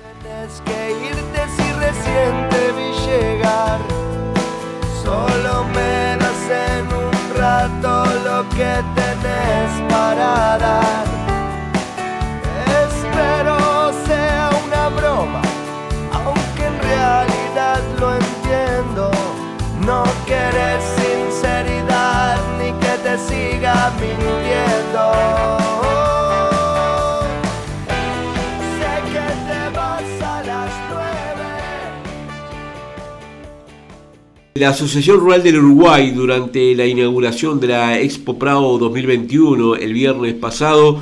Tienes que irte si recién te vi llegar. Solo me das en un rato lo que tenés para dar. Espero sea una broma, aunque en realidad lo entiendo. No quieres sinceridad ni que te siga mintiendo. La Asociación Rural del Uruguay, durante la inauguración de la Expo Prado 2021 el viernes pasado,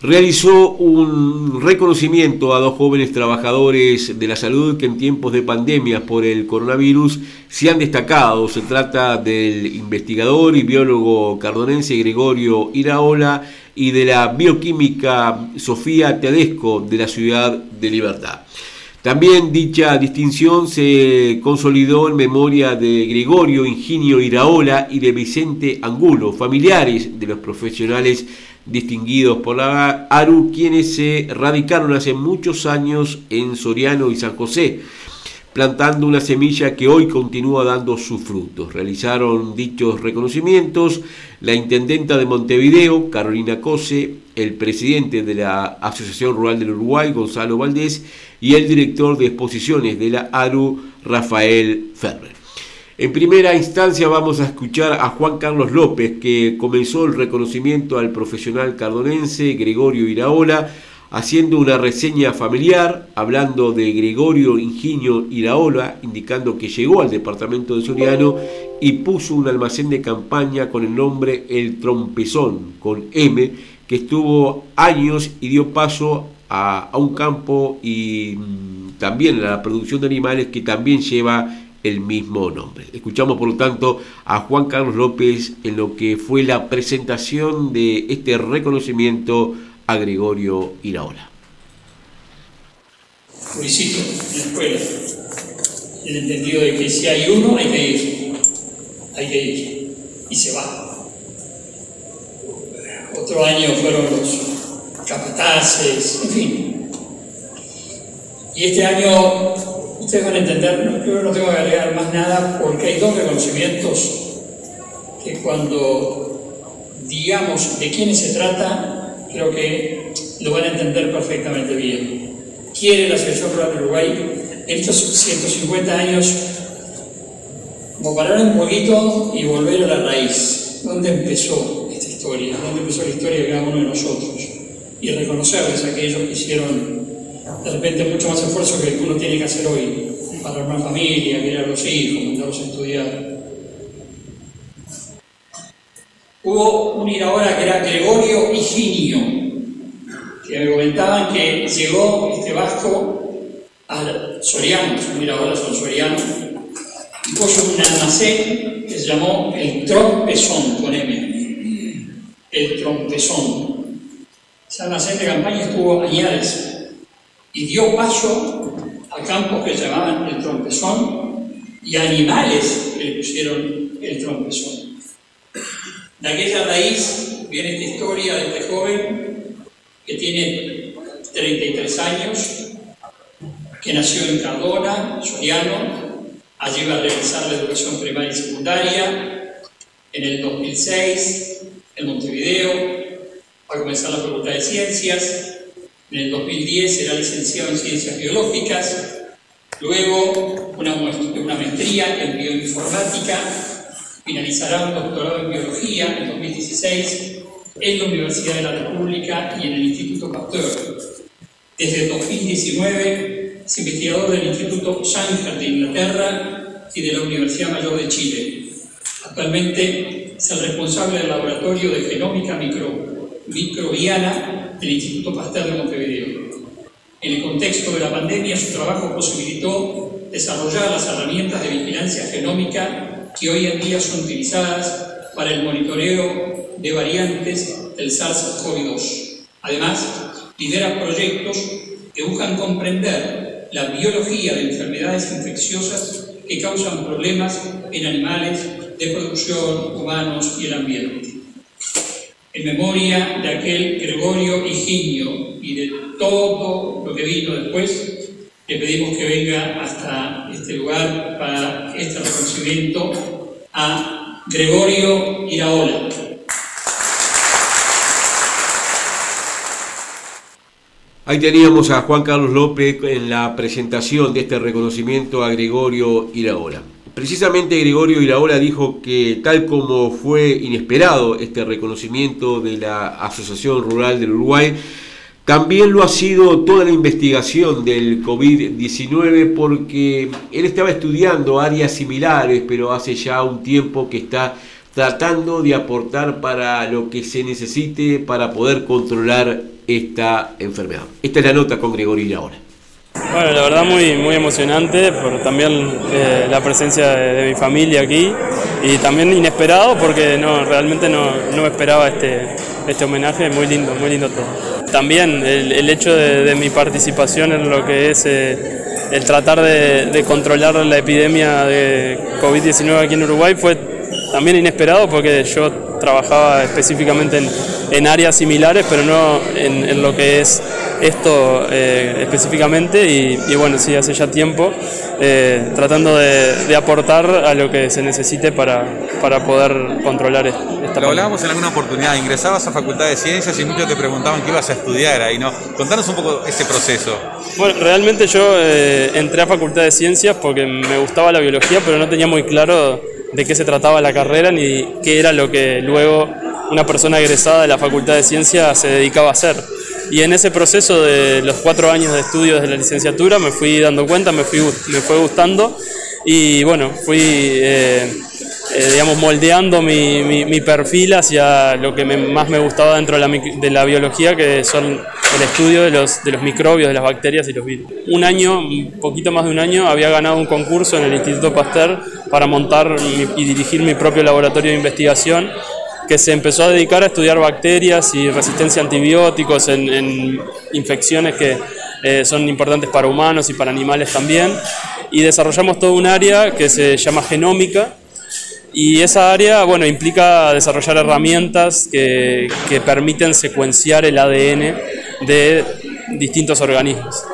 realizó un reconocimiento a dos jóvenes trabajadores de la salud que en tiempos de pandemia por el coronavirus se han destacado. Se trata del investigador y biólogo cardonense Gregorio Iraola y de la bioquímica Sofía Tedesco de la ciudad de Libertad. También dicha distinción se consolidó en memoria de Gregorio Ingenio Iraola y de Vicente Angulo, familiares de los profesionales distinguidos por la ARU, quienes se radicaron hace muchos años en Soriano y San José, plantando una semilla que hoy continúa dando sus frutos. Realizaron dichos reconocimientos la intendenta de Montevideo, Carolina Cose, el presidente de la Asociación Rural del Uruguay, Gonzalo Valdés, y el director de exposiciones de la ARU, Rafael Ferrer. En primera instancia vamos a escuchar a Juan Carlos López, que comenzó el reconocimiento al profesional cardonense Gregorio Iraola, haciendo una reseña familiar, hablando de Gregorio Ingenio Iraola, indicando que llegó al departamento de Soriano y puso un almacén de campaña con el nombre El Trompezón, con M, que estuvo años y dio paso a, a un campo y mm, también a la producción de animales que también lleva el mismo nombre. Escuchamos por lo tanto a Juan Carlos López en lo que fue la presentación de este reconocimiento a Gregorio Iraola. Luisito, en la escuela, el entendido de que si hay uno hay que ir, hay que ir, y se va. Otro año fueron los capataces, en fin. Y este año ustedes van a entender, no, yo no tengo que agregar más nada porque hay dos reconocimientos que cuando digamos de quiénes se trata, creo que lo van a entender perfectamente bien. Quiere la Asociación Rural de Uruguay estos 150 años como parar un poquito y volver a la raíz. ¿Dónde empezó esta historia? ¿Dónde empezó la historia de cada uno de nosotros? Y reconocerles a aquellos que hicieron de repente mucho más esfuerzo que uno tiene que hacer hoy para armar familia, criar a los hijos, mandarlos a estudiar. Hubo un ir ahora que era Gregorio Higinio, que me comentaban que llegó este vasco al Soriano, un ir ahora son Soriano, y puso un almacén que se llamó el Trompezón, con M. El Trompezón. Ese almacén de campaña estuvo añades y dio paso a campos que llamaban el trompezón y animales que le pusieron el trompezón. De aquella raíz viene esta historia de este joven que tiene 33 años, que nació en Cardona, Soriano, allí va a realizar la educación primaria y secundaria, en el 2006 en Montevideo, va a comenzar la Facultad de Ciencias, en el 2010 será licenciado en Ciencias Biológicas, luego una, una maestría en Bioinformática, finalizará un doctorado en Biología en 2016 en la Universidad de la República y en el Instituto Pasteur. Desde el 2019 es investigador del Instituto Sanger de Inglaterra y de la Universidad Mayor de Chile. Actualmente es el responsable del Laboratorio de Genómica Micro, Microbiana del Instituto Pasteur de Montevideo. En el contexto de la pandemia, su trabajo posibilitó desarrollar las herramientas de vigilancia genómica que hoy en día son utilizadas para el monitoreo de variantes del SARS-CoV-2. Además, lidera proyectos que buscan comprender la biología de enfermedades infecciosas que causan problemas en animales de producción, humanos y el ambiente. En memoria de aquel Gregorio Higinio y de todo lo que vino después, le pedimos que venga hasta este lugar para este reconocimiento a Gregorio Iraola. Ahí teníamos a Juan Carlos López en la presentación de este reconocimiento a Gregorio Iraola. Precisamente Gregorio Iraola dijo que tal como fue inesperado este reconocimiento de la Asociación Rural del Uruguay, también lo ha sido toda la investigación del COVID-19 porque él estaba estudiando áreas similares, pero hace ya un tiempo que está tratando de aportar para lo que se necesite para poder controlar esta enfermedad. Esta es la nota con Gregorio ahora. Bueno, la verdad muy, muy emocionante por también eh, la presencia de, mi familia aquí y también inesperado porque no, realmente no, no esperaba este, este homenaje, muy lindo, muy lindo todo. También el, hecho de, mi participación en lo que es eh, el tratar de, controlar la epidemia de COVID-19 aquí en Uruguay fue también inesperado porque yo trabajaba específicamente en, áreas similares, pero no en, lo que es esto eh, específicamente. Y, bueno, sí, hace ya tiempo eh, tratando de, aportar a lo que se necesite para, para poder controlar esta Lo hablábamos en alguna oportunidad, ingresabas a Facultad de Ciencias y muchos te preguntaban qué ibas a estudiar ahí, ¿no? Contanos un poco ese proceso. Bueno, realmente yo eh, entré a Facultad de Ciencias porque me gustaba la biología, pero no tenía muy claro de qué se trataba la carrera ni qué era lo que luego una persona egresada de la Facultad de Ciencias se dedicaba a hacer. Y en ese proceso de los cuatro años de estudios de la licenciatura me fui dando cuenta, me, fui, me fue gustando y bueno, fui eh, eh, digamos, moldeando mi, mi, perfil hacia lo que más me gustaba dentro de la, de la, biología, que son el estudio de los, de los microbios, de las bacterias y los virus. Un año, un poquito más de un año, había ganado un concurso en el Instituto Pasteur para montar y dirigir mi propio laboratorio de investigación que se empezó a dedicar a estudiar bacterias y resistencia a antibióticos en, infecciones que eh, son importantes para humanos y para animales también. Y desarrollamos todo un área que se llama genómica, y esa área, bueno, implica desarrollar herramientas que, que permiten secuenciar el ADN de distintos organismos.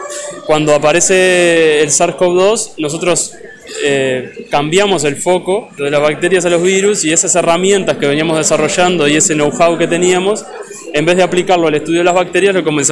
Cuando aparece el SARS-CoV-2, nosotros eh, cambiamos el foco de las bacterias a los virus y esas herramientas que veníamos desarrollando y ese know-how que teníamos, en vez de aplicarlo al estudio de las bacterias, lo comenzamos